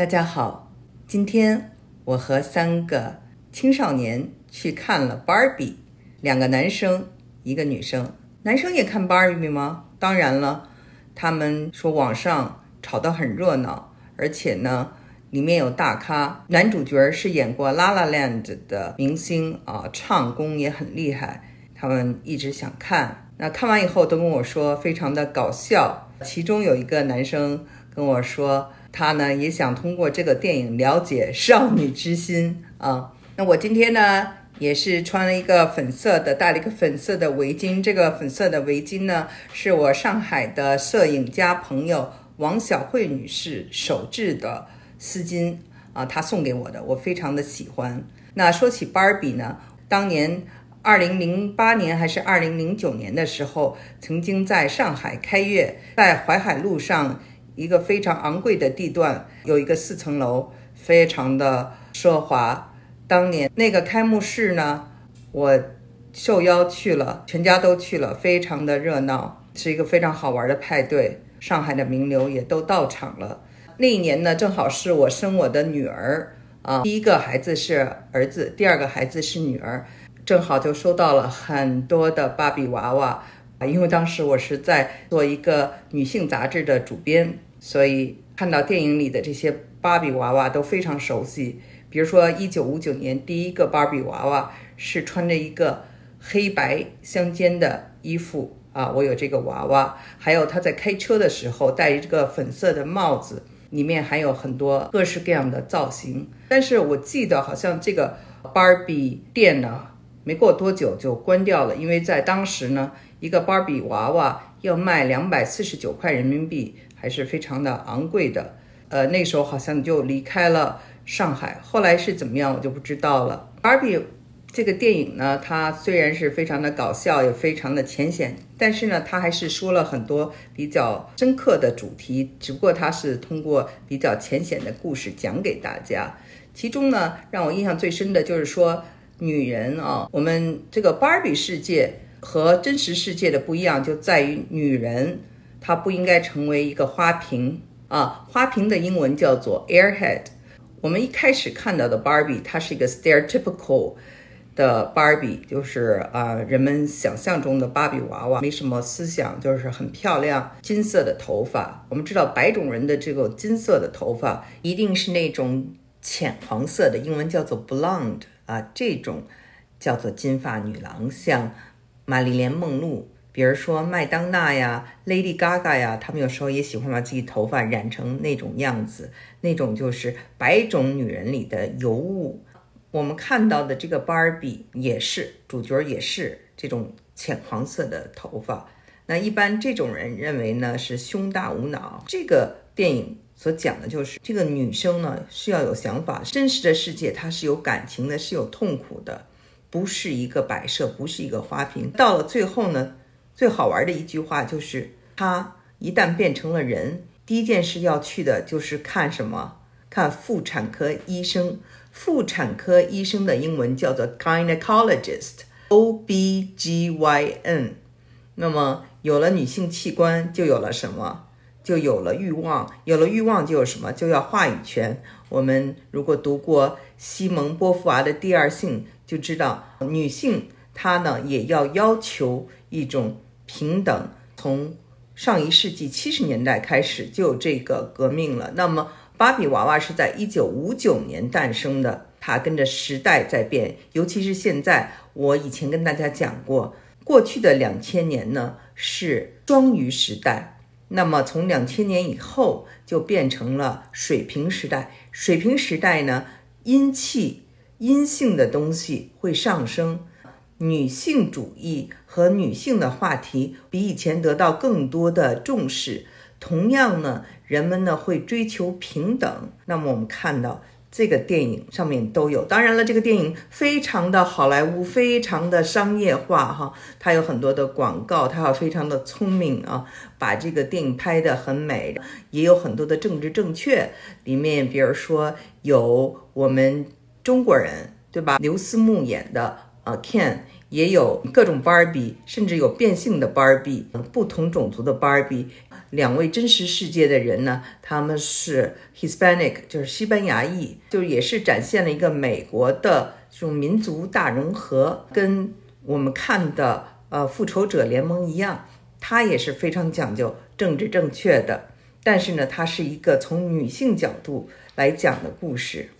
大家好，今天我和三个青少年去看了《Barbie》，两个男生，一个女生。男生也看《Barbie》吗？当然了，他们说网上吵得很热闹，而且呢，里面有大咖，男主角是演过《La La Land》的明星啊，唱功也很厉害。他们一直想看，那看完以后都跟我说非常的搞笑。其中有一个男生跟我说。他呢也想通过这个电影了解少女之心啊。那我今天呢也是穿了一个粉色的，戴了一个粉色的围巾。这个粉色的围巾呢是我上海的摄影家朋友王小慧女士手制的丝巾啊，她送给我的，我非常的喜欢。那说起芭比呢，当年二零零八年还是二零零九年的时候，曾经在上海开业，在淮海路上。一个非常昂贵的地段，有一个四层楼，非常的奢华。当年那个开幕式呢，我受邀去了，全家都去了，非常的热闹，是一个非常好玩的派对。上海的名流也都到场了。那一年呢，正好是我生我的女儿啊，第一个孩子是儿子，第二个孩子是女儿，正好就收到了很多的芭比娃娃啊，因为当时我是在做一个女性杂志的主编。所以看到电影里的这些芭比娃娃都非常熟悉，比如说一九五九年第一个芭比娃娃是穿着一个黑白相间的衣服啊，我有这个娃娃，还有他在开车的时候戴一个粉色的帽子，里面还有很多各式各样的造型。但是我记得好像这个芭比店呢，没过多久就关掉了，因为在当时呢，一个芭比娃娃要卖两百四十九块人民币。还是非常的昂贵的，呃，那时候好像就离开了上海，后来是怎么样我就不知道了。芭比这个电影呢，它虽然是非常的搞笑，也非常的浅显，但是呢，它还是说了很多比较深刻的主题，只不过它是通过比较浅显的故事讲给大家。其中呢，让我印象最深的就是说，女人啊，我们这个芭比世界和真实世界的不一样，就在于女人。它不应该成为一个花瓶啊！花瓶的英文叫做 airhead。我们一开始看到的 Barbie，它是一个 stereotypical 的 Barbie，就是啊，人们想象中的芭比娃娃，没什么思想，就是很漂亮，金色的头发。我们知道白种人的这个金色的头发一定是那种浅黄色的，英文叫做 blonde 啊，这种叫做金发女郎，像玛丽莲梦露。比如说麦当娜呀、Lady Gaga 呀，他们有时候也喜欢把自己头发染成那种样子，那种就是白种女人里的尤物。我们看到的这个 Barbie 也是主角，也是这种浅黄色的头发。那一般这种人认为呢是胸大无脑。这个电影所讲的就是这个女生呢需要有想法，真实的世界她是有感情的，是有痛苦的，不是一个摆设，不是一个花瓶。到了最后呢。最好玩的一句话就是，他一旦变成了人，第一件事要去的就是看什么？看妇产科医生。妇产科医生的英文叫做 gynecologist，O B G Y N。那么有了女性器官，就有了什么？就有了欲望。有了欲望，就有什么？就要话语权。我们如果读过西蒙波伏娃的《第二性》，就知道女性她呢也要要求一种。平等从上一世纪七十年代开始就有这个革命了。那么芭比娃娃是在一九五九年诞生的，它跟着时代在变，尤其是现在。我以前跟大家讲过，过去的两千年呢是双鱼时代，那么从两千年以后就变成了水平时代。水平时代呢，阴气、阴性的东西会上升。女性主义和女性的话题比以前得到更多的重视。同样呢，人们呢会追求平等。那么我们看到这个电影上面都有。当然了，这个电影非常的好莱坞，非常的商业化哈。它有很多的广告，它要非常的聪明啊，把这个电影拍得很美。也有很多的政治正确，里面比如说有我们中国人对吧？刘思慕演的。啊，Ken 也有各种 Barbie，甚至有变性的 Barbie，不同种族的 Barbie，两位真实世界的人呢，他们是 Hispanic，就是西班牙裔，就也是展现了一个美国的这种民族大融合，跟我们看的呃复仇者联盟一样，它也是非常讲究政治正确的。但是呢，它是一个从女性角度来讲的故事。